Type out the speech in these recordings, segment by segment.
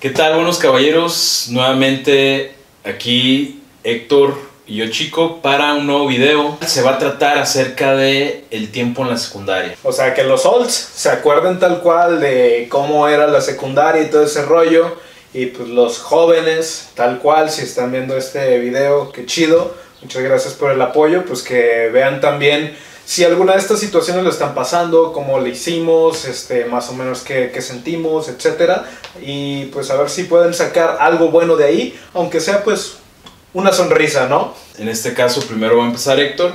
¿Qué tal, buenos caballeros? Nuevamente aquí Héctor y yo chico para un nuevo video. Se va a tratar acerca de el tiempo en la secundaria. O sea, que los olds se acuerden tal cual de cómo era la secundaria y todo ese rollo. Y pues los jóvenes, tal cual, si están viendo este video, qué chido. Muchas gracias por el apoyo. Pues que vean también si alguna de estas situaciones lo están pasando, cómo le hicimos, este, más o menos qué, qué sentimos, etc. Y pues a ver si pueden sacar algo bueno de ahí, aunque sea pues una sonrisa, ¿no? En este caso, primero va a empezar Héctor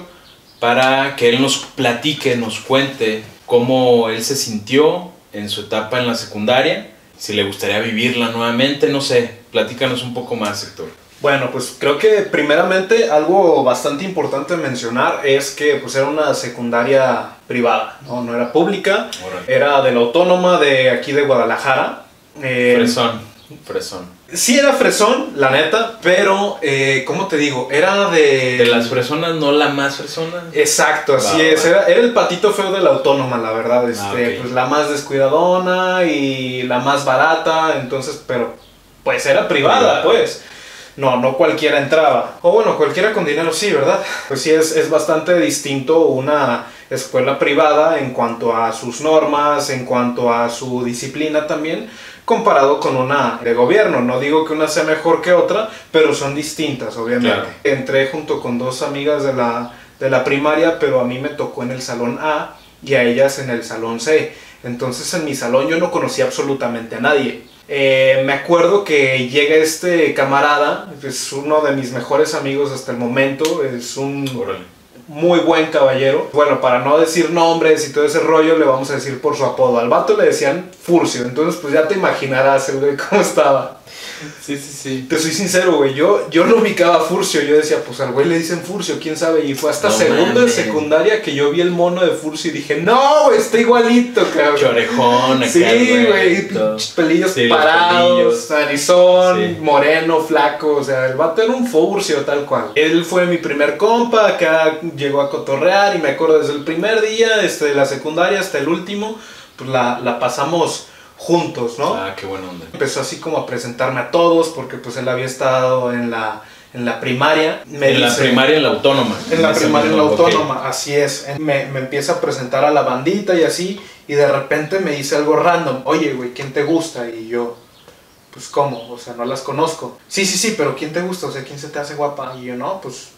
para que él nos platique, nos cuente cómo él se sintió en su etapa en la secundaria, si le gustaría vivirla nuevamente, no sé, platícanos un poco más, Héctor. Bueno, pues creo que primeramente algo bastante importante mencionar es que pues era una secundaria privada, no, no era pública, Órale. era de la autónoma de aquí de Guadalajara. Eh, Fresón, fresón. Sí era fresón, la neta, pero, eh, ¿cómo te digo? Era de... De las fresonas, no la más fresona. Exacto, así Va, es. va. Era, era el patito feo de la autónoma, la verdad. Este, Ah, ok. Pues la más descuidadona y la más barata, entonces, pero pues era privada, Privada. pues. No, no cualquiera entraba. O bueno, cualquiera con dinero sí, ¿verdad? Pues sí, es, es bastante distinto una escuela privada en cuanto a sus normas, en cuanto a su disciplina también, comparado con una de gobierno. No digo que una sea mejor que otra, pero son distintas, obviamente. Claro. Entré junto con dos amigas de la, de la primaria, pero a mí me tocó en el salón A y a ellas en el salón C. Entonces en mi salón yo no conocía absolutamente a nadie. Eh, me acuerdo que llega este camarada, es uno de mis mejores amigos hasta el momento, es un. Muy buen caballero. Bueno, para no decir nombres y todo ese rollo, le vamos a decir por su apodo. Al vato le decían Furcio, entonces pues ya te imaginarás el güey cómo estaba. Sí, sí, sí. Te soy sincero, güey, yo, yo no ubicaba a Furcio, yo decía, pues al güey le dicen Furcio, quién sabe, y fue hasta No segundo de secundaria que yo vi el mono de Furcio y dije, no, güey, está igualito, cabrón. Chorejón, Sí, güey, pelillos Sí, parados, pelillos. Sí. moreno, flaco, o sea, el vato era un furcio tal cual. Él fue mi primer compa, acá llegó a cotorrear y me acuerdo desde el primer día, este, de la secundaria hasta el último, pues la, la pasamos juntos, ¿no? Ah, qué buena onda. Empezó así como a presentarme a todos porque pues él había estado en la, en la primaria. Me en la primaria, en la autónoma. en la primaria, en la autónoma, así es. Me, me empieza a presentar a la bandita y así, y de repente me dice algo random. Oye, güey, ¿quién te gusta? Y yo, pues, ¿cómo? O sea, no las conozco. Sí, sí, sí, pero ¿quién te gusta? O sea, ¿quién se te hace guapa? Y yo, no, pues,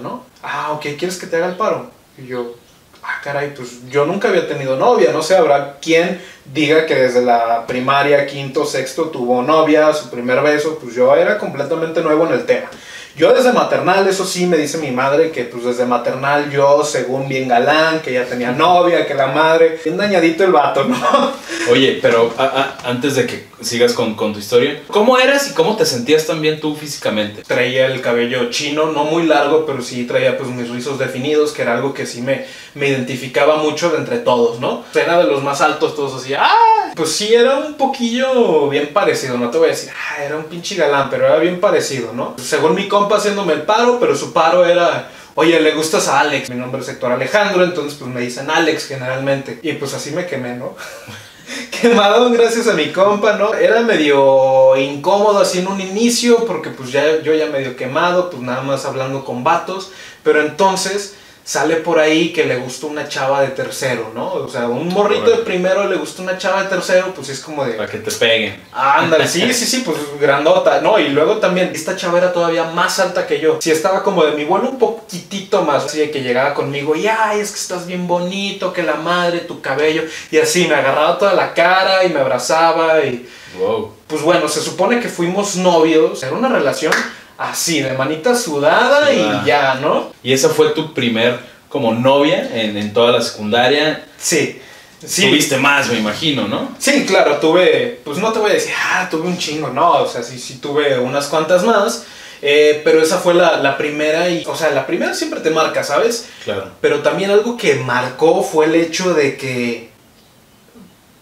¿no? Ah, ok, ¿quieres que te haga el paro? Y yo, ah, caray, pues yo nunca había tenido novia. No sé, habrá quien diga que desde la primaria, quinto, sexto, tuvo novia, su primer beso. Pues yo era completamente nuevo en el tema. Yo desde maternal, eso sí, me dice mi madre que pues desde maternal yo, según bien galán, que ya tenía novia, que la madre, bien dañadito el vato, ¿no? Oye, pero a- a- antes de que sigas con, con tu historia, ¿cómo eras y cómo te sentías también tú físicamente? Traía el cabello chino, no muy largo, pero sí traía pues mis rizos definidos, que era algo que sí me, me identificaba mucho de entre todos, ¿no? Era de los más altos, todos así, ¡ah! Pues sí, era un poquillo bien parecido, no te voy a decir, ah, era un pinche galán, pero era bien parecido, ¿no? Según mi compa haciéndome el paro, pero su paro era... Oye, ¿le gustas a Alex? Mi nombre es Héctor Alejandro, entonces pues me dicen Alex generalmente. Y pues así me quemé, ¿no? Quemado gracias a mi compa, ¿no? Era medio incómodo así en un inicio porque pues ya yo ya medio quemado, pues nada más hablando con vatos, pero entonces sale por ahí que le gustó una chava de tercero, ¿no? O sea, un morrito de primero le gustó una chava de tercero, pues es como de... Para que te peguen. Ándale, sí, sí, sí, pues grandota, ¿no? Y luego también, esta chava era todavía más alta que yo. Sí, estaba como de mi vuelo un poquitito más. Así de que llegaba conmigo y, ay, es que estás bien bonito, que la madre, tu cabello. Y así, me agarraba toda la cara y me abrazaba y... Wow. Pues bueno, se supone que fuimos novios. Era una relación así, de manita sudada y ya, ¿no? ¿Y esa fue tu primer como novia en, en toda la secundaria? Sí. Sí. Tuviste más, me imagino, ¿no? Sí, claro, tuve, pues no te voy a decir, ah, tuve un chingo, no, o sea, sí, sí tuve unas cuantas más, eh, pero esa fue la, la primera y, o sea, la primera siempre te marca, ¿sabes? Claro. Pero también algo que marcó fue el hecho de que,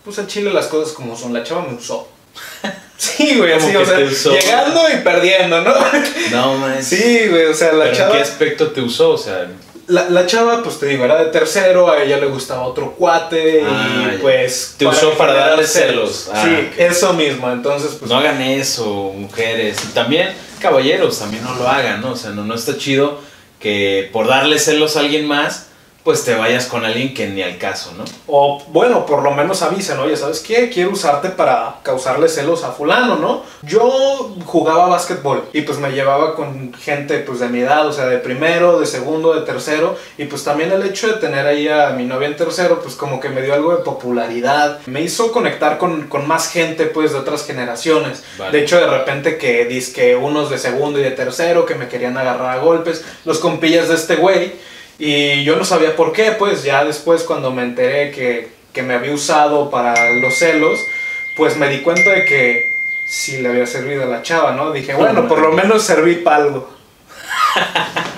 pues al chile las cosas como son, la chava me usó. Sí, güey, ¿Cómo así, o sea, llegando y perdiendo, ¿no? No, man. Sí, güey, o sea, la ¿Pero chava... en qué aspecto te usó? O sea, La, la chava, pues te digo, era de tercero, a ella le gustaba otro cuate Ah, y ya. pues... Te usó para darle celos. Ah, sí, eso mismo, entonces pues... no hagan eso, mujeres. Y también, caballeros, también no lo hagan, ¿no? O sea, no, no está chido que por darle celos a alguien más, pues te vayas con alguien que ni al caso, ¿no? O bueno, por lo menos avisen, oye, ¿sabes qué? Quiero usarte para causarle celos a fulano, ¿no? Yo jugaba básquetbol y pues me llevaba con gente pues de mi edad, o sea, de primero, de segundo, de tercero. Y pues también el hecho de tener ahí a mi novia en tercero, pues como que me dio algo de popularidad. Me hizo conectar con, con más gente pues de otras generaciones. Vale. De hecho, de repente que que unos de segundo y de tercero que me querían agarrar a golpes, los compillas de este güey. Y yo no sabía por qué, pues ya después cuando me enteré que, que me había usado para los celos, pues me di cuenta de que sí le había servido a la chava, ¿no? Dije, bueno, por lo menos serví para algo.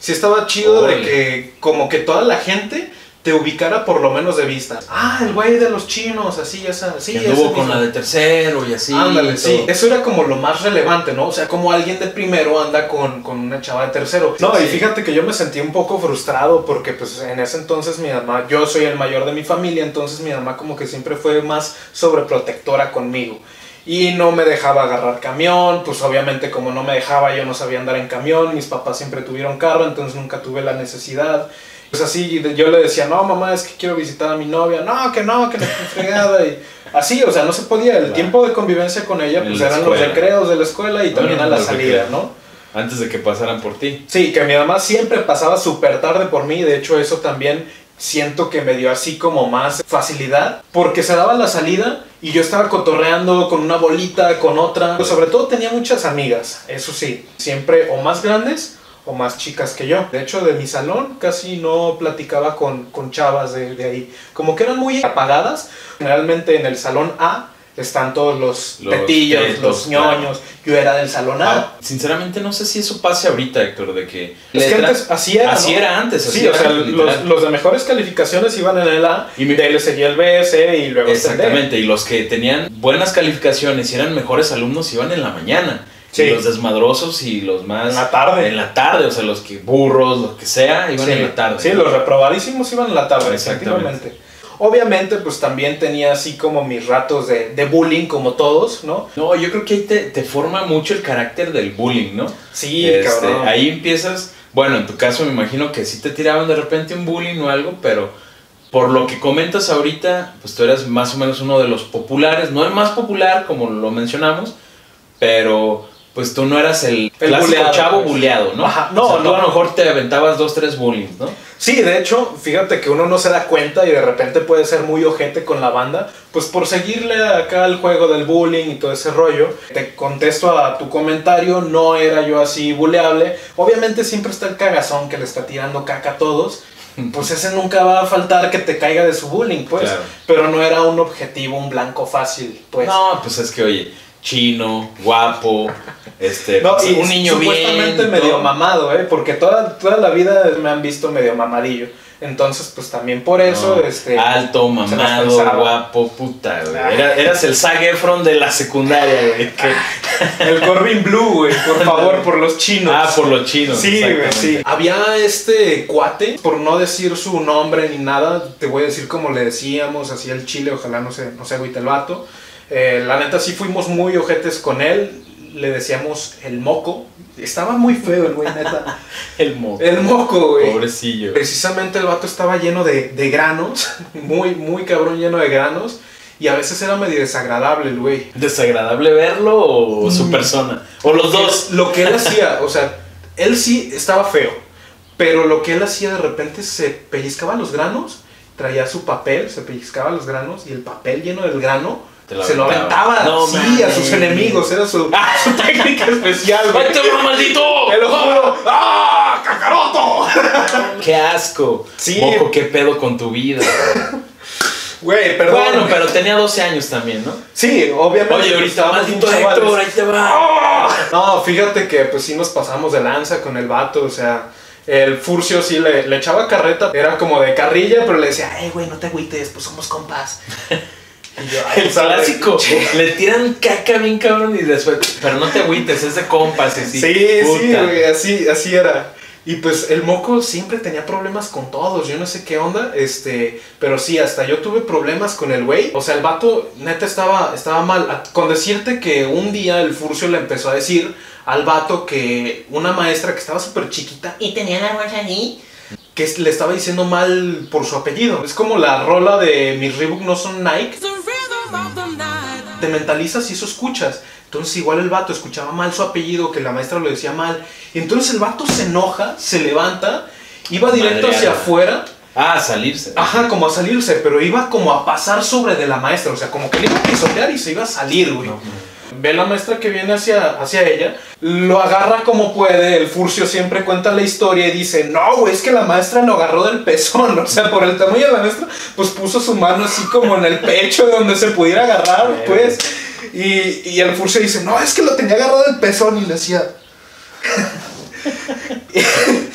Sí estaba chido de que como que toda la gente te ubicara por lo menos de vista. Ah, el güey de los chinos, así, esa, sí, que ese anduvo con mismo. la de tercero y así. Ándale, y sí. Eso era como lo más relevante, ¿no? O sea, como alguien de primero anda con, con una chava de tercero. No, y Sí. fíjate que yo me sentí un poco frustrado porque pues en ese entonces mi mamá, yo soy el mayor de mi familia, entonces mi mamá como que siempre fue más sobreprotectora conmigo. Y no me dejaba agarrar camión, pues obviamente como no me dejaba yo no sabía andar en camión, mis papás siempre tuvieron carro, entonces nunca tuve la necesidad. Pues así yo le decía, no mamá, es que quiero visitar a mi novia, no, que no, que la fregada. Y así, o sea, no se podía. El Claro. tiempo de convivencia con ella, pues eran los recreos de la escuela y también a la salida. ¿no? Antes de que pasaran por ti. Sí, que mi mamá siempre pasaba súper tarde por mí, de hecho eso también siento que me dio así como más facilidad, porque se daba la salida y yo estaba cotorreando con una bolita, con otra, Pero sobre todo tenía muchas amigas, eso sí, siempre o más grandes o más chicas que yo. De hecho, de mi salón casi no platicaba con, con chavas de, de ahí, como que eran muy apagadas, generalmente en el salón A están todos los, Los tetillos, tetos, los claro. ñoños, yo era del salón A. Ah, sinceramente no sé si eso pase ahorita, Héctor, de que... Es que antes así era. Así ¿no? era antes, así Sí, o era sea, antes, los, los de mejores calificaciones iban en el A, Y mi- de ahí le seguía el B, C y luego hasta el D. Exactamente, y los que tenían buenas calificaciones y eran mejores alumnos iban en la mañana. Sí. Y los desmadrosos y los más... En la tarde. En la tarde, o sea, los que burros, lo que sea, iban sí, en la tarde. Sí, los reprobadísimos iban en la tarde, Exactamente. efectivamente. Obviamente, pues también tenía así como mis ratos de, de bullying, como todos, ¿no? No, yo creo que ahí te, te forma mucho el carácter del bullying, ¿no? Sí, Este, cabrón. Ahí empiezas, bueno, en tu caso me imagino que sí te tiraban de repente un bullying o algo, pero por lo que comentas ahorita, pues tú eras más o menos uno de los populares, no el más popular como lo mencionamos, pero pues tú no eras el, El clásico buleado, chavo pues. buleado, ¿no? Ajá, no, O sea, tú no. a lo mejor te aventabas dos, tres bullying, ¿no? Sí, de hecho, fíjate que uno no se da cuenta y de repente puede ser muy ojete con la banda, pues por seguirle acá el juego del bullying y todo ese rollo. Te contesto a tu comentario, no era yo así buleable. Obviamente siempre está el cagazón que le está tirando caca a todos. Pues ese nunca va a faltar que te caiga de su bullying, pues. Claro. Pero no era un objetivo, un blanco fácil, pues. No, pues es que oye, chino, guapo, este, No, y un niño bien. supuestamente medio todo. mamado, ¿eh? Porque toda, toda la vida me han visto medio mamadillo. Entonces, pues también por eso, No, este... Alto, mamado, guapo, puta, güey. Ah. Era- eras el Zac Efron de la secundaria, güey. que- El Corbin Blue, güey, por favor, por los chinos. Ah, por los chinos. Sí, güey, sí. Había este cuate, por no decir su nombre ni nada, te voy a decir como le decíamos, así el chile, ojalá no se, no se agüite el vato. Eh, la neta sí fuimos muy ojetes con él, le decíamos el moco. Estaba muy feo el güey, neta. El moco. El moco, güey. Pobrecillo. Precisamente el vato estaba lleno de, de granos, muy, muy cabrón lleno de granos, y a veces era medio desagradable el güey. ¿Desagradable verlo o su Mm. persona? O los dos. Lo que él hacía, o sea, él sí estaba feo, pero lo que él hacía de repente se pellizcaba los granos, traía su papel, se pellizcaba los granos, y el papel lleno del grano lo se lo aventaba. No sí, a sus enemigos, era su, su técnica especial, güey. ¡Ay, te va, maldito! Te lo juro. ¡Ah! ¡Cacaroto! ¡Qué asco! Sí. Moco, qué pedo con tu vida. Güey, perdón. Bueno, pero tenía 12 años también, ¿no? Sí, obviamente. Oye, ahorita, maldito. Héctor, ahí te va. ¡Ah! No, fíjate que pues sí nos pasamos de lanza con el vato, o sea, el Furcio sí le, le echaba carreta, era como de carrilla, pero le decía, ay, güey, no te agüites, pues somos compas. Y yo, "Ay, El sabe". clásico. Le tiran caca bien cabrón y después. Pero no te agüites, es de compas y así. Sí, sí, güey, así, así era. Y pues el moco siempre tenía problemas con todos, yo no sé qué onda, este, pero sí, hasta yo tuve problemas con el güey. O sea, el vato neta estaba, estaba mal. Con decirte que un día el furcio le empezó a decir al vato que una maestra que estaba súper chiquita y tenía la bolsa allí, que le estaba diciendo mal por su apellido. Es como la rola de mis Reebok no son Nike. Te mentalizas y eso escuchas. Entonces igual el vato escuchaba mal su apellido, que la maestra lo decía mal. Y entonces el vato se enoja, se levanta, iba directo hacia afuera. Ah, a salirse. Ajá, como a salirse, pero iba como a pasar sobre de la maestra. O sea, como que le iba a pisotear y se iba a salir, güey ve la maestra que viene hacia, hacia ella, lo agarra como puede, el furcio siempre cuenta la historia y dice, no, es que la maestra lo agarró del pezón, o sea, por el tamaño de la maestra, pues puso su mano así como en el pecho donde se pudiera agarrar, pues, y, y el furcio dice, no, es que lo tenía agarrado del pezón y le decía...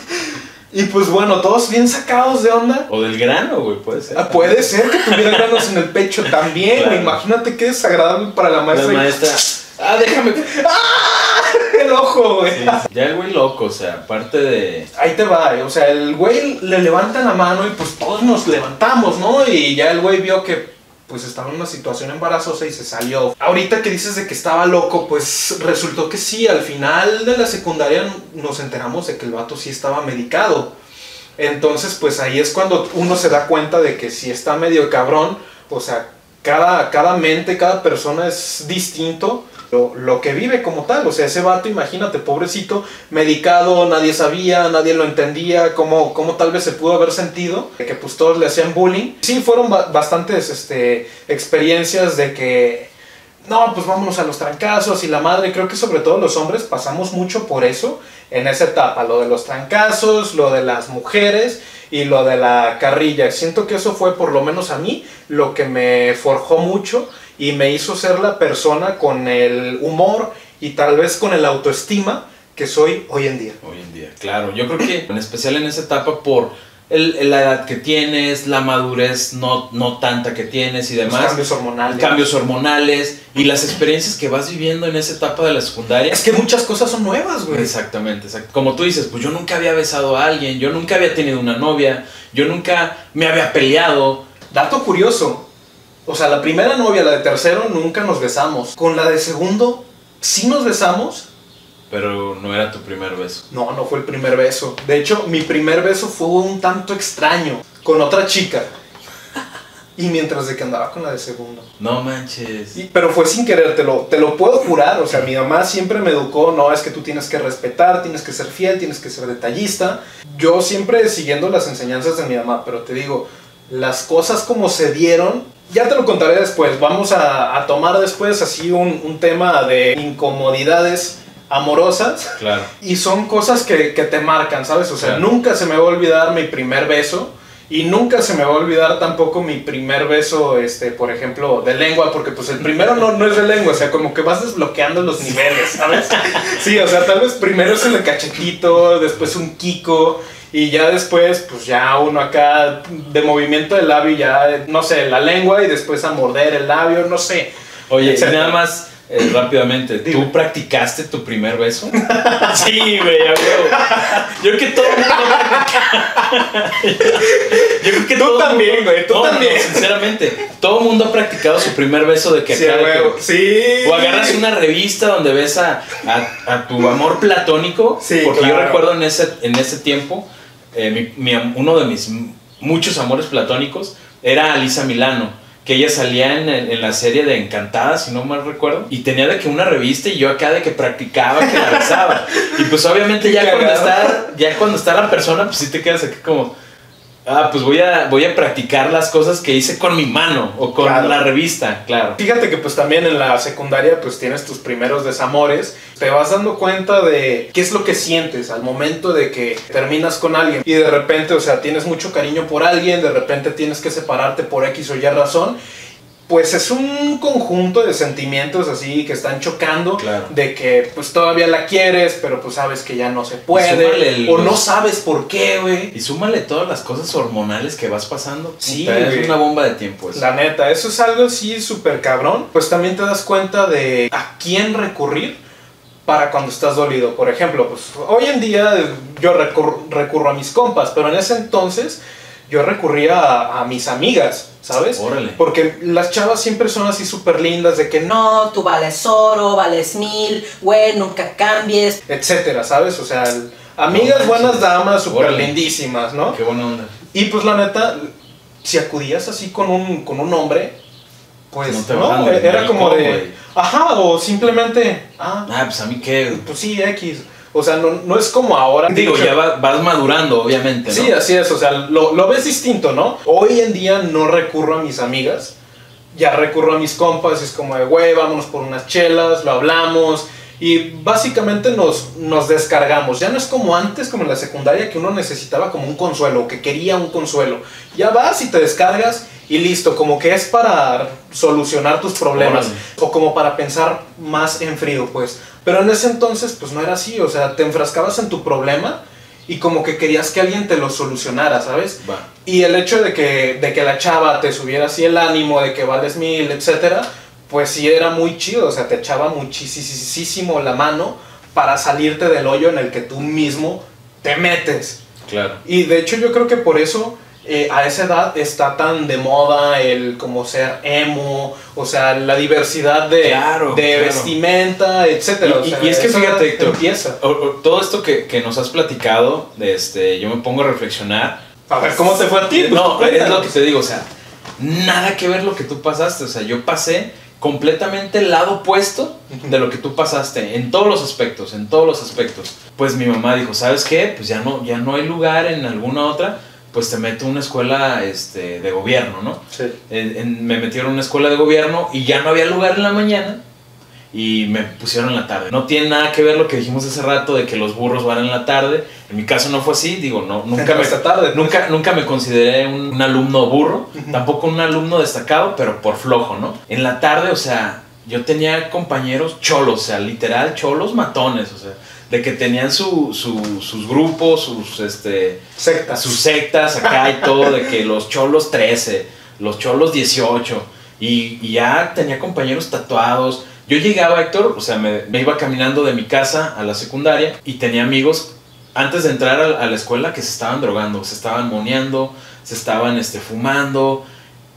Y pues bueno, todos bien sacados de onda. O del grano, güey, puede ser. Ah, puede ser que tuviera granos en el pecho también. Imagínate qué desagradable para la maestra. La maestra. Ah, déjame. ¡Ah! El ojo, güey. Ya el güey loco, o sea, aparte de. Ahí te va, o sea, el güey le levanta la mano y pues todos nos levantamos, ¿no? Y ya el güey vio que pues estaba en una situación embarazosa y se salió. Ahorita que dices de que estaba loco, pues resultó que sí, al final de la secundaria nos enteramos de que el vato sí estaba medicado. Entonces, pues ahí es cuando uno se da cuenta de que si está medio cabrón, o sea, cada, cada mente, cada persona es distinto lo, que vive como tal. O sea, ese vato, imagínate, pobrecito, medicado, nadie sabía, nadie lo entendía, cómo, cómo tal vez se pudo haber sentido, que pues todos le hacían bullying. Sí, fueron bastantes este, experiencias de que, no, pues vámonos a los trancazos y la madre, creo que sobre todo los hombres pasamos mucho por eso en esa etapa, lo de los trancazos, lo de las mujeres y lo de la carrilla. Siento que eso fue por lo menos a mí lo que me forjó mucho y me hizo ser la persona con el humor y tal vez con el autoestima que soy hoy en día. Hoy en día, claro. Yo creo que en especial en esa etapa por el, la edad que tienes, la madurez no, no tanta que tienes y demás. Los cambios hormonales. Cambios hormonales y las experiencias que vas viviendo en esa etapa de la secundaria. Es que muchas cosas son nuevas, güey. Exactamente, Como tú dices, pues yo nunca había besado a alguien, yo nunca había tenido una novia, yo nunca me había peleado. Dato curioso, o sea, la primera novia, la de tercero, nunca nos besamos. Con la de segundo, sí nos besamos. Pero no era tu primer beso. No, no fue el primer beso. De hecho, mi primer beso fue un tanto extraño. Con otra chica. Y mientras de que andaba con la de segundo. No manches. pero fue sin querer, te lo, te lo puedo jurar. O sea, mi mamá siempre me educó, no, es que tú tienes que respetar, tienes que ser fiel, tienes que ser detallista. Yo siempre siguiendo las enseñanzas de mi mamá, pero te digo, las cosas como se dieron ya te lo contaré después. Vamos a, tomar después así un, tema de incomodidades amorosas. Claro. Y son cosas que, te marcan, ¿sabes? O sea, nunca se me va a olvidar mi primer beso. Y nunca se me va a olvidar tampoco mi primer beso, este, por ejemplo, de lengua, porque pues el primero no, no es de lengua, o sea, como que vas desbloqueando los niveles, ¿sabes? Sí, o sea, tal vez primero es el cachetito, después un kiko, y ya después, pues ya uno acá de movimiento del labio, ya, no sé, la lengua y después a morder el labio, no sé. Oye, nada más eh, rápidamente, ¿tú practicaste tu primer beso? sí, güey, Yo creo que todo el mundo. Yo creo que tú también, güey, tú también. sinceramente, todo el mundo ha practicado su primer beso de que sí, sí. O agarras una revista donde ves a, a, tu amor platónico. Sí, porque yo recuerdo en ese, en ese tiempo eh, uno de mis muchos amores platónicos era Alisa Milano, que ella salía en, la serie de Encantada, si no mal recuerdo, y tenía de que una revista y yo acá de que practicaba que la besaba. y pues obviamente ya cuando, está, ya cuando está la persona, pues sí te quedas aquí como Ah, pues voy a, voy a practicar las cosas que hice con mi mano o con la revista, claro. Fíjate que pues también en la secundaria pues tienes tus primeros desamores, te vas dando cuenta de qué es lo que sientes al momento de que terminas con alguien. Y de repente, o sea, tienes mucho cariño por alguien, de repente tienes que separarte por X o Y razón pues es un conjunto de sentimientos así que están chocando de que pues todavía la quieres, pero pues sabes que ya no se puede o no sabes por qué, güey. Y súmale todas las cosas hormonales que vas pasando. Sí, es una bomba de tiempo eso. La neta, eso es algo así súper cabrón. Pues también te das cuenta de a quién recurrir para cuando estás dolido. Por ejemplo, pues hoy en día yo recurro, recurro a mis compas, pero en ese entonces yo recurría a, a mis amigas, ¿sabes? Órale. Porque las chavas siempre son así súper lindas de que no, tú vales oro, vales mil, güey, nunca cambies. etcétera, ¿sabes? O sea, amigas, No, buenas damas, súper lindísimas, ¿no? Qué buena onda. Y pues la neta, si acudías así con un, con un hombre, pues No no, era como de, ajá, o simplemente, ah, Ah, pues a mí qué. pues sí, X. O sea, no, no es como ahora. Digo, ya va- vas madurando, obviamente, ¿no? Sí, así es, o sea, lo, lo ves distinto, ¿no? Hoy en día no recurro a mis amigas, ya recurro a mis compas, es como de, güey, vámonos por unas chelas, lo hablamos y básicamente nos, nos descargamos. Ya no es como antes, como en la secundaria, que uno necesitaba como un consuelo, que quería un consuelo. Ya vas y te descargas y listo, como que es para solucionar tus problemas Órale. o como para pensar más en frío, pues. Pero en ese entonces, pues no era así, o sea, te enfrascabas en tu problema y como que querías que alguien te lo solucionara, ¿sabes? Va. Y el hecho de que, de que la chava te subiera así el ánimo, de que vales mil, etcétera, pues sí era muy chido, o sea, te echaba muchísimo la mano para salirte del hoyo en el que tú mismo te metes. Claro. Y de hecho yo creo que por eso eh, a esa edad está tan de moda el como ser emo, o sea, la diversidad de, Claro, de claro. vestimenta, etcétera. Y- o y- sea, y es que fíjate, Héctor, empieza. Todo esto que, que nos has platicado, este, yo me pongo a reflexionar. A ver, ¿cómo te fue a ti? No, es lo que te digo, o sea, nada que ver lo que tú pasaste. O sea, yo pasé completamente el lado opuesto de lo que tú pasaste, en todos los aspectos, en todos los aspectos. Pues mi mamá dijo, ¿sabes qué? Pues ya no, ya no hay lugar en alguna otra, pues te meto a una escuela este, de gobierno, ¿no? Sí. En- en- me metieron a una escuela de gobierno y ya no había lugar en la mañana y me pusieron en la tarde. No tiene nada que ver lo que dijimos hace rato de que los burros van en la tarde. En mi caso no fue así, digo, no, nunca me, tarde. pues. nunca, nunca me consideré un, un alumno burro, tampoco un alumno destacado, pero por flojo, ¿no? En la tarde, o sea, yo tenía compañeros cholos, o sea, literal cholos matones, o sea, de que tenían su, su- sus grupos, sus, este, Sectas. sus sectas acá y todo, de que los cholos 13, los cholos 18, y, y ya tenía compañeros tatuados. Yo llegaba, Héctor, o sea, me, me iba caminando de mi casa a la secundaria y tenía amigos antes de entrar a, a la escuela que se estaban drogando, se estaban moneando, se estaban este, fumando.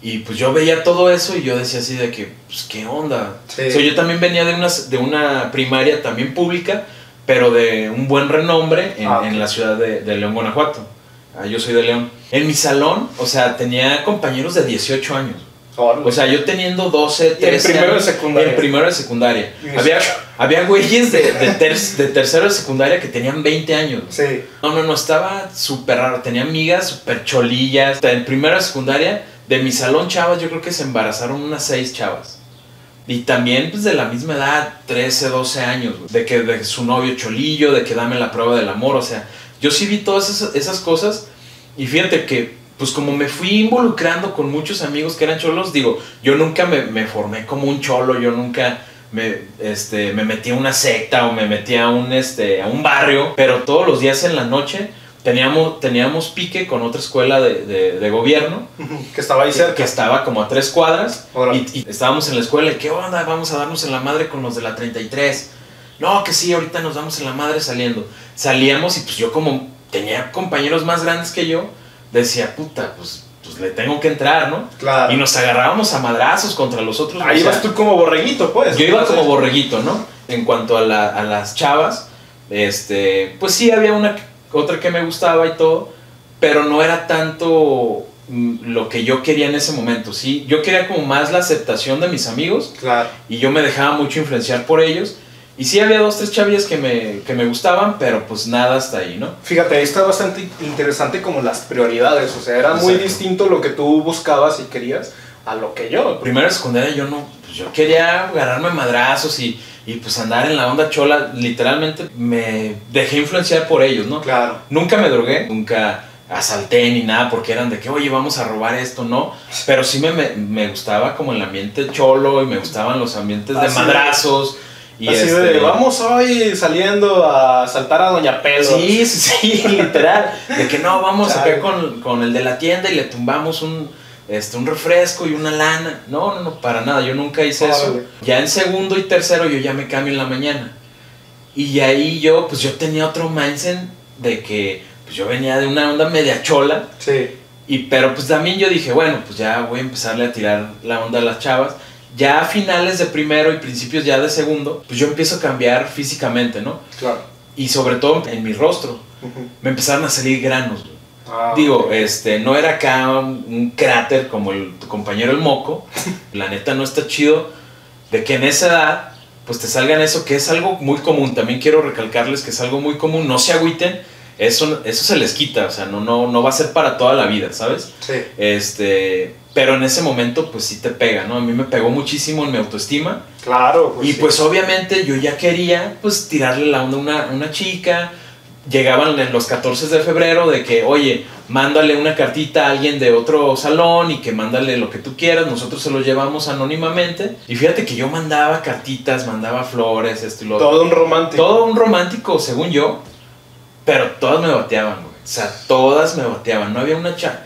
Y pues yo veía todo eso y yo decía así de que, pues, ¿qué onda? Sí. O sea, yo también venía de una, de una primaria también pública, pero de un buen renombre en, Ah, en la ciudad de, de León, Guanajuato. Ah, yo soy de León. En mi salón, o sea, tenía compañeros de 18 años. O sea, yo teniendo 12, Y en 13 primero de secundaria. En primero de secundaria. 18. Había, había güeyes de, de, ter- de tercero de secundaria que tenían 20 años. sí. No, no, no, estaba súper raro. Tenía amigas súper cholillas. En primera de secundaria, de mi salón chavas, yo creo que se embarazaron unas 6 chavas. Y también, pues, de la misma edad, 13, 12 años. güey. De que de su novio cholillo, de que dame la prueba del amor. O sea, yo sí vi todas esas, esas cosas. Y fíjate que, pues, como me fui involucrando con muchos amigos que eran cholos, digo, yo nunca me, me formé como un cholo. Yo nunca me, este, me metí a una secta o me metí a un, este, a un barrio. Pero todos los días en la noche teníamos, teníamos pique con otra escuela de, de- de gobierno Que estaba ahí cerca. que estaba como a tres cuadras y, y estábamos en la escuela y qué onda, vamos a darnos en la madre con los de la 33. No, que sí, ahorita nos damos en la madre saliendo. Salíamos y pues yo como tenía compañeros más grandes que yo, decía, puta, pues, pues le tengo que entrar, ¿no? Claro. Y nos agarrábamos a madrazos contra los otros. Ahí vas tú como borreguito, pues. yo iba como borreguito, ¿no? En cuanto a, la- a las chavas, este, pues sí había una otra que me gustaba y todo, pero no era tanto mm, lo que yo quería en ese momento, ¿sí? Yo quería como más la aceptación de mis amigos Claro. y yo me dejaba mucho influenciar por ellos. Y sí había dos, tres chavillas que me, que me gustaban, pero pues nada hasta ahí, ¿no? Fíjate, ahí está bastante interesante como las prioridades. O sea, era muy Exacto. distinto lo que tú buscabas y querías a lo que yo. Primero de secundaria yo no, pues yo quería agarrarme madrazos y, y pues andar en la onda chola. Literalmente me dejé influenciar por ellos, ¿no? Claro. Nunca me drogué, nunca asalté ni nada porque eran de que, oye, vamos a robar esto, no. Pero sí me, me, me gustaba como el ambiente cholo y me gustaban los ambientes de Así de- madrazos. Y Así este, de, vamos hoy saliendo a saltar a Doña Pedo. Sí, sí, sí, literal. De que no, vamos Chale. acá con, con el de la tienda y le tumbamos un, este, un refresco y una lana. No, no, no, para nada. Yo nunca hice eso. Órale. Ya en segundo y tercero yo ya me cambio en la mañana. Y ahí yo, pues yo tenía otro mindset de que pues yo venía de una onda media chola. Sí. Y pero pues también yo dije, bueno, pues ya voy a empezarle a tirar la onda a las chavas. Ya a finales de primero y principios ya de segundo, pues yo empiezo a cambiar físicamente, ¿no? Claro. Y sobre todo en mi rostro. Me empezaron a salir granos. güey. Ah, Digo, este, no era acá un, un cráter como el, tu compañero el moco. La neta no está chido de que en esa edad pues te salgan eso que es algo muy común. También quiero recalcarles que es algo muy común. No se agüiten. Eso, eso se les quita. O sea, no, no, no va a ser para toda la vida, ¿sabes? Sí. Este, pero en ese momento pues sí te pega, ¿no? A mí me pegó muchísimo en mi autoestima. Claro, pues y sí. pues obviamente yo ya quería pues tirarle la onda a una, una chica. Llegaban los 14 de febrero de que, oye, mándale una cartita a alguien de otro salón y que mándale lo que tú quieras, nosotros se lo llevamos anónimamente. Y fíjate que yo mandaba cartitas, mandaba flores, esto y lo otro. Todo un romántico. Todo un romántico, según yo, pero todas me bateaban, güey. O sea, todas me bateaban. No había una chava.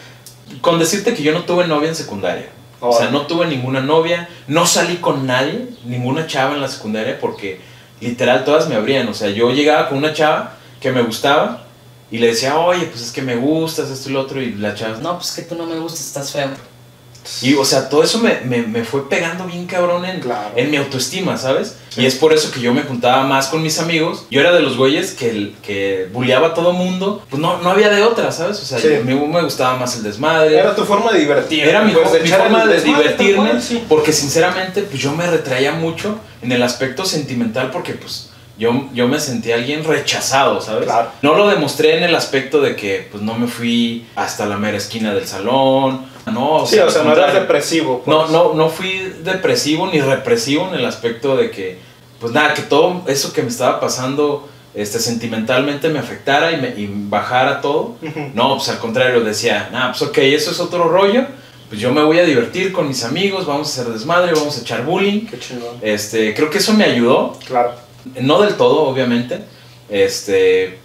Con decirte que yo no tuve novia en secundaria. O sea, no tuve ninguna novia, no salí con nadie, ninguna chava en la secundaria porque literal todas me abrían. O sea, yo llegaba con una chava que me gustaba y le decía, oye, pues es que me gustas, esto y lo otro, y la chava, no. No, pues que tú no me gustas, estás feo. Y o sea, todo eso me, me, me fue pegando bien cabrón en, Claro. en mi autoestima, ¿sabes? Sí. Y es por eso que yo me juntaba más con mis amigos. Yo era de los güeyes que, que bulleaba a todo mundo. Pues no, no había de otra, ¿sabes? O sea, Sí. a mí me gustaba más el desmadre. Era tu forma de divertir. Era mi, pues, mi forma de divertirme, tal cual, sí. porque sinceramente pues yo me retraía mucho en el aspecto sentimental porque pues yo, yo me sentía alguien rechazado, ¿sabes? Claro. No lo demostré en el aspecto de que pues no me fui hasta la mera esquina del salón, no, o Sí, sea, o sea, no eras depresivo. pues. No, no, no fui depresivo ni represivo en el aspecto de que, pues nada, que todo eso que me estaba pasando este, sentimentalmente me afectara y, me, y bajara todo. No, pues al contrario, decía, nah, pues ok, eso es otro rollo. Pues yo me voy a divertir con mis amigos, vamos a hacer desmadre, vamos a echar bullying. Qué chingón. Este, creo que eso me ayudó, Claro. no del todo, obviamente. Este,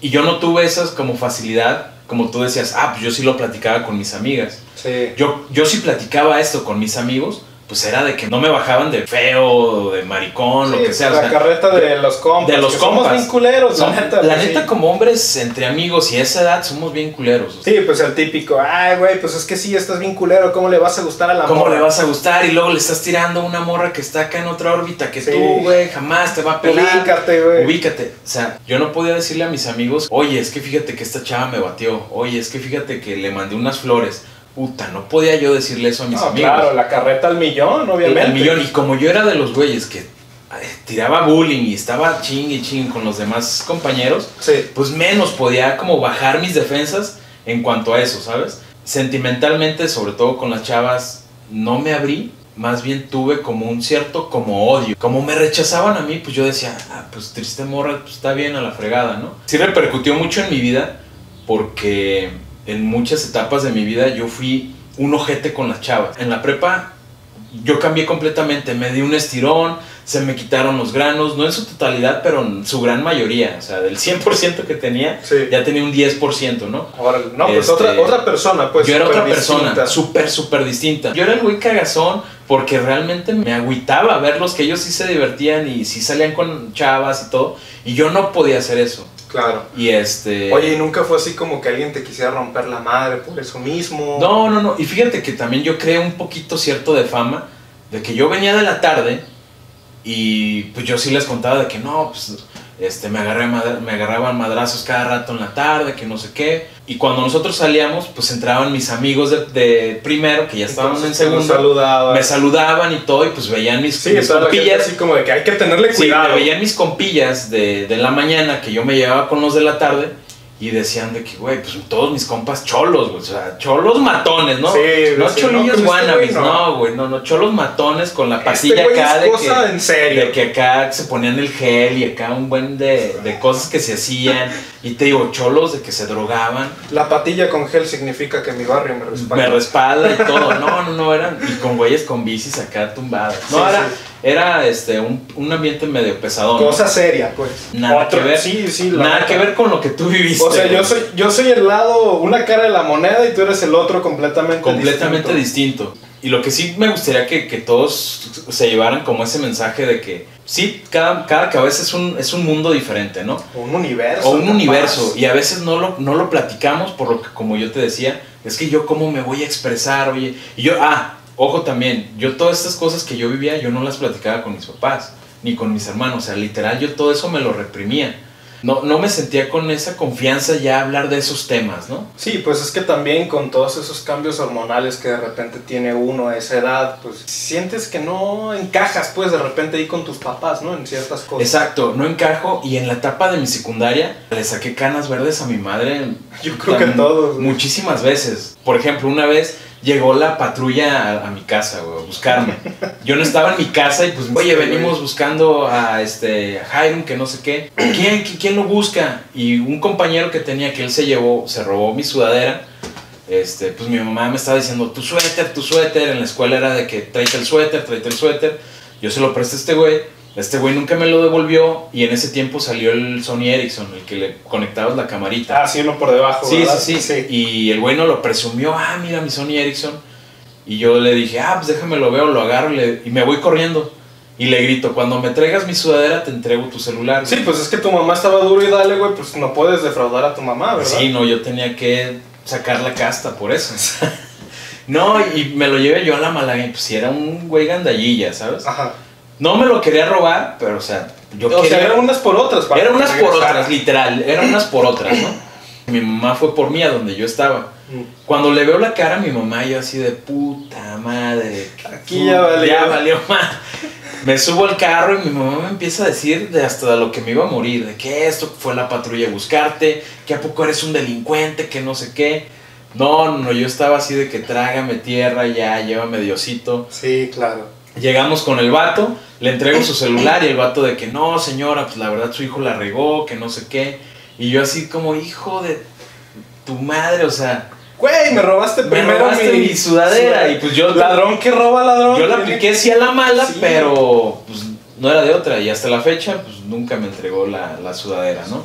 y yo no tuve esas como facilidad, como tú decías, ah, pues yo sí lo platicaba con mis amigas. Sí. Yo, yo si platicaba esto con mis amigos, pues era de que no me bajaban de feo, de maricón, lo Sí, que sea. o la sea, carreta de los compas. de los que Somos compas. bien culeros, son- la neta. la pues, neta, sí. como hombres entre amigos y a esa edad somos bien culeros. o sea, Sí, pues el típico, ay, güey, pues es que sí, estás bien culero, ¿cómo le vas a gustar a la ¿Cómo morra? le vas a gustar? Y luego le estás tirando a una morra que está acá en otra órbita que Sí. tú, güey, jamás te va a pelar. Ubícate, güey. Ubícate. O sea, yo no podía decirle a mis amigos, oye, es que fíjate que esta chava me batió. Oye, es que fíjate que le mandé unas flores. Puta, no podía yo decirle eso a mis No, amigos. claro, la carreta al millón, obviamente. Al millón. Y como yo era de los güeyes que ay, tiraba bullying y estaba ching y ching con los demás compañeros, Sí. pues menos podía como bajar mis defensas en cuanto a eso, ¿sabes? Sentimentalmente, sobre todo con las chavas, no me abrí, más bien tuve como un cierto como odio. Como me rechazaban a mí, pues yo decía, ah, pues triste morra, pues está bien a la fregada, ¿no? Sí repercutió mucho en mi vida porque en muchas etapas de mi vida yo fui un ojete con las chavas. En la prepa yo cambié completamente, me di un estirón, se me quitaron los granos, no en su totalidad, pero en su gran mayoría, o sea, del 100% que tenía, Sí. ya tenía un 10%, ¿no? Ahora, no, pues Este, otra, otra persona, pues. yo era otra persona, súper, súper distinta. Yo era el güey cagazón porque realmente me agüitaba verlos que ellos sí se divertían y sí salían con chavas y todo, y yo no podía hacer eso. Claro. Y este... Oye, ¿y nunca fue así como que alguien te quisiera romper la madre por eso mismo? No, no, no. Y fíjate que también yo creé un poquito cierto de fama de que yo venía de la tarde y pues yo sí les contaba de que no, pues este, me, agarré me agarraban madrazos cada rato en la tarde, que no sé qué. Y cuando nosotros salíamos, pues entraban mis amigos de, de primero, que ya estaban Entonces, en segundo, saludaba. me saludaban y todo, y pues veían mis, Sí, mis compillas. así como de que hay que tenerle Sí, me cuidado. veían mis compillas de, de la mañana que yo me llevaba con los de la tarde y decían de que, güey, pues todos mis compas cholos, güey, o sea, cholos matones, ¿no? Sí, no decían, cholillos no, este wannabes, güey no. no, güey, no, no, cholos matones con la Este pastilla güey acá es de cosa que, en serio. de que acá se ponían el gel y acá un buen de, de cosas que se hacían y te digo, cholos de que se drogaban, La patilla con gel significa que mi barrio me respalda. me respalda y todo, no, no, no, eran, y con güeyes con bicis acá tumbadas, no, Sí, era, sí. Era este, un, un ambiente medio pesadón, ¿no? Cosa seria, pues. Nada Otro- que ver. Sí, sí, la Nada que ver con lo que tú viviste. O sea, yo soy, yo soy el lado, una cara de la moneda y tú eres el otro completamente completamente distinto. distinto. Y lo que sí me gustaría que, que todos se llevaran como ese mensaje de que sí, cada, cada cabeza es un, es un mundo diferente, ¿no? O un universo. O un capaz. universo. Y a veces no lo, no lo platicamos por lo que, como yo te decía, es que yo cómo me voy a expresar, oye. Y yo, ah, ojo también, yo todas estas cosas que yo vivía, yo no las platicaba con mis papás, ni con mis hermanos. O sea, literal, yo todo eso me lo reprimía. No, no me sentía con esa confianza ya hablar de esos temas, ¿no? Sí, pues es que también con todos esos cambios hormonales que de repente tiene uno a esa edad, pues sientes que no encajas, pues de repente ahí con tus papás, ¿no? En ciertas cosas. Exacto, no encajo. Y en la etapa de mi secundaria, le saqué canas verdes a mi madre. Yo creo que todos. Muchísimas veces. Por ejemplo, una vez llegó la patrulla a, a mi casa, güey, a buscarme. Yo no estaba en mi casa y pues, oye, venimos buscando a este a que no sé qué. ¿Quién, qui- ¿Quién lo busca? Y un compañero que tenía que él se llevó, se robó mi sudadera. Este, pues mi mamá me estaba diciendo, tu suéter, tu suéter. En la escuela era de que tráete el suéter, tráete el suéter. Yo se lo presté a este güey. Este güey nunca me lo devolvió y en ese tiempo salió el Sony Ericsson, el que le conectabas la camarita. Ah, sí, uno por debajo. Sí, ¿verdad? sí, sí, Y el güey no lo presumió, ah, mira mi Sony Ericsson. Y yo le dije, ah, pues déjame lo veo, lo agarro y, le- y me voy corriendo. Y le grito, cuando me traigas mi sudadera te entrego tu celular. Sí, pues es que tu mamá estaba duro y dale, güey, pues no puedes defraudar a tu mamá, ¿verdad? Sí, no, yo tenía que sacar la casta por eso. no, y me lo llevé yo a la malagueña, pues si era un güey gandallilla, ¿sabes? Ajá. No me lo quería robar, pero o sea, yo o quería... sea, eran unas por otras. para Eran unas por otras, literal, eran unas por otras, ¿no? Mi mamá fue por mí a donde yo estaba. Mm. Cuando le veo la cara a mi mamá, yo así de puta madre. Aquí ya valió. Ya valió más. Me subo al carro y mi mamá me empieza a decir de hasta lo que me iba a morir, de que esto fue la patrulla a buscarte, que a poco eres un delincuente, que no sé qué. No, no, no, yo estaba así de que trágame tierra, ya, llévame Diosito. Sí, claro. Llegamos con el vato, le entrego su celular y el vato de que no, señora, pues la verdad su hijo la regó, que no sé qué. Y yo así como, hijo de tu madre, o sea, Güey, me robaste me primero robaste mi sudadera y pues yo, Ladrón que roba ladrón. yo la apliqué sí a la mala, Sí. pero pues no era de otra y hasta la fecha pues nunca me entregó la, la sudadera, ¿no?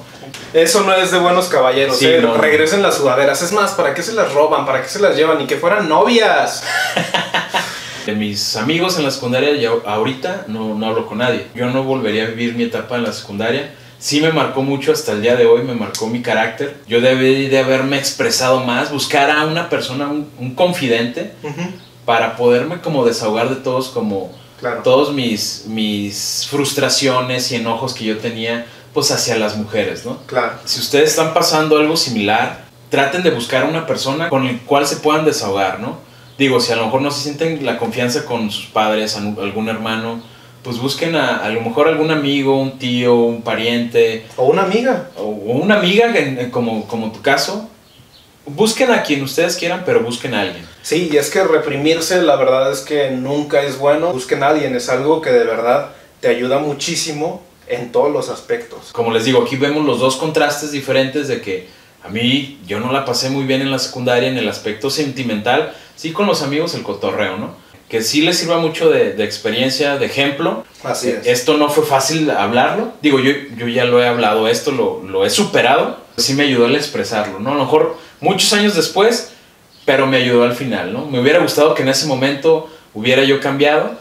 Eso no es de buenos caballeros, Sí, eh. no, no. Regresen las sudaderas. Es más, ¿para qué se las roban? ¿Para qué se las llevan? Ni que fueran novias. De mis amigos en la secundaria, ya ahorita no, no hablo con nadie. Yo no volvería a vivir mi etapa en la secundaria. Sí me marcó mucho hasta el día de hoy, me marcó mi carácter. Yo debí de haberme expresado más, buscar a una persona, un, un confidente, para poderme como desahogar de todos, como Claro. todos mis, mis frustraciones y enojos que yo tenía, pues hacia las mujeres, ¿no? Claro. Si ustedes están pasando algo similar, traten de buscar a una persona con el cual se puedan desahogar, ¿no? Digo, si a lo mejor no se sienten la confianza con sus padres, algún hermano, pues busquen a, a lo mejor algún amigo, un tío, un pariente O una amiga. o una amiga, como, como tu caso. Busquen a quien ustedes quieran, pero busquen a alguien. Sí, y es que reprimirse, la verdad es que nunca es bueno. Busquen a alguien, es algo que de verdad te ayuda muchísimo en todos los aspectos. Como les digo, aquí vemos los dos contrastes diferentes de que a mí yo no la pasé muy bien en la secundaria en el aspecto sentimental, sí con los amigos el cotorreo, ¿no? Que sí les sirva mucho de, de experiencia, de ejemplo. Así es. Esto no fue fácil hablarlo. Digo, yo, yo ya lo he hablado, esto lo, lo he superado. Sí me ayudó al expresarlo, ¿no? A lo mejor muchos años después, pero me ayudó al final, ¿no? Me hubiera gustado que en ese momento hubiera yo cambiado,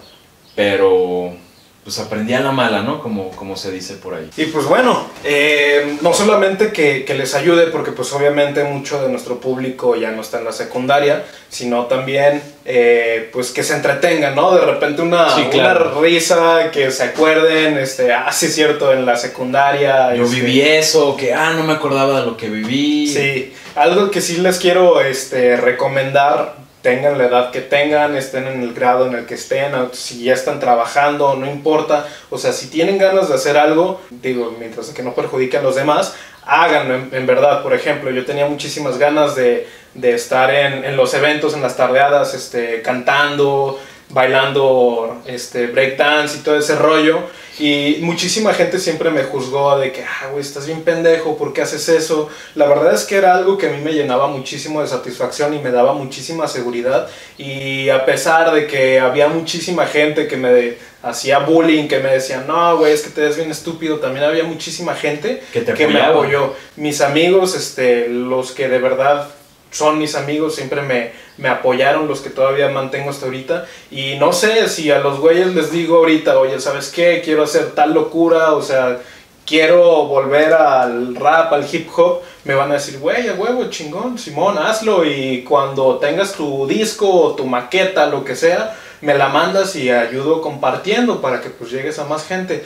pero pues aprendí a la mala, ¿no? Como, como se dice por ahí. Y pues bueno, eh, no solamente que, que les ayude, porque pues obviamente mucho de nuestro público ya no está en la secundaria, sino también eh, pues que se entretengan, ¿no? De repente una, Sí, claro. una risa, que se acuerden, este, ah, sí es cierto, en la secundaria. Yo este, viví eso, que ah, no me acordaba de lo que viví. Sí, algo que sí les quiero este, recomendar, tengan la edad que tengan, estén en el grado en el que estén, si ya están trabajando, no importa, o sea, si tienen ganas de hacer algo, digo, mientras que no perjudiquen a los demás, háganlo en, en verdad, por ejemplo, yo tenía muchísimas ganas de, de estar en, en los eventos, en las tardeadas, este, cantando, bailando este, breakdance y todo ese rollo. Y muchísima gente siempre me juzgó de que, ah, güey, estás bien pendejo, ¿por qué haces eso? La verdad es que era algo que a mí me llenaba muchísimo de satisfacción y me daba muchísima seguridad. Y a pesar de que había muchísima gente que me hacía bullying, que me decían, no, güey, es que te ves bien estúpido, también había muchísima gente Que te que me apoyó. Mis amigos, este, los que de verdad son mis amigos, siempre me, me apoyaron, los que todavía mantengo hasta ahorita. Y no sé si a los güeyes les digo ahorita, oye, ¿sabes qué? Quiero hacer tal locura, o sea, quiero volver al rap, al hip hop, me van a decir, güey, a huevo, chingón, Simón, hazlo. Y cuando tengas tu disco o tu maqueta, lo que sea, me la mandas y ayudo compartiendo para que pues llegues a más gente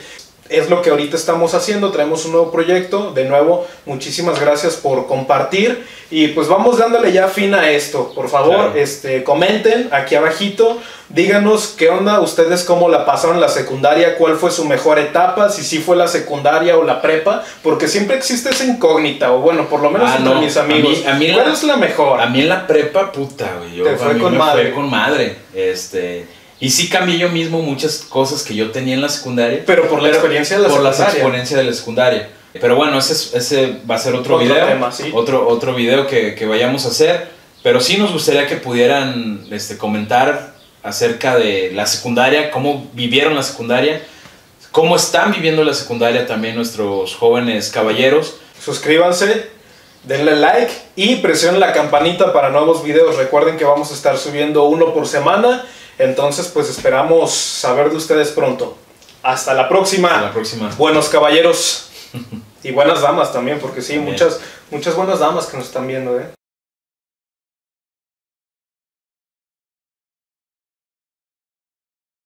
es lo que ahorita estamos haciendo, traemos un nuevo proyecto, de nuevo, muchísimas gracias por compartir y pues vamos dándole ya fin a esto, por favor, este, comenten aquí abajito, díganos qué onda, ustedes cómo la pasaron la secundaria, cuál fue su mejor etapa, si sí fue la secundaria o la prepa, porque siempre existe esa incógnita, o bueno, por lo menos Ah, entre no, mis amigos, a mí- a mí ¿cuál la- es la mejor? A mí en la prepa, puta, güey. Yo, Te a fue mí con me madre. fue con madre. Este. Y sí cambié yo mismo muchas cosas que yo tenía en la secundaria. Pero por la experiencia de la por la secundaria. experiencia de la secundaria. Pero bueno, ese, es- ese va a ser otro, Otro video. tema, sí. Otro, otro video que, que vayamos a hacer. Pero sí nos gustaría que pudieran este, comentar acerca de la secundaria, cómo vivieron la secundaria, cómo están viviendo la secundaria también nuestros jóvenes caballeros. Suscríbanse, denle like y presionen la campanita para nuevos videos. Recuerden que vamos a estar subiendo uno por semana. Entonces, pues esperamos saber de ustedes pronto. Hasta la próxima. Hasta la próxima. Buenos caballeros y buenas damas también, porque sí, También. muchas, muchas buenas damas que nos están viendo, ¿eh?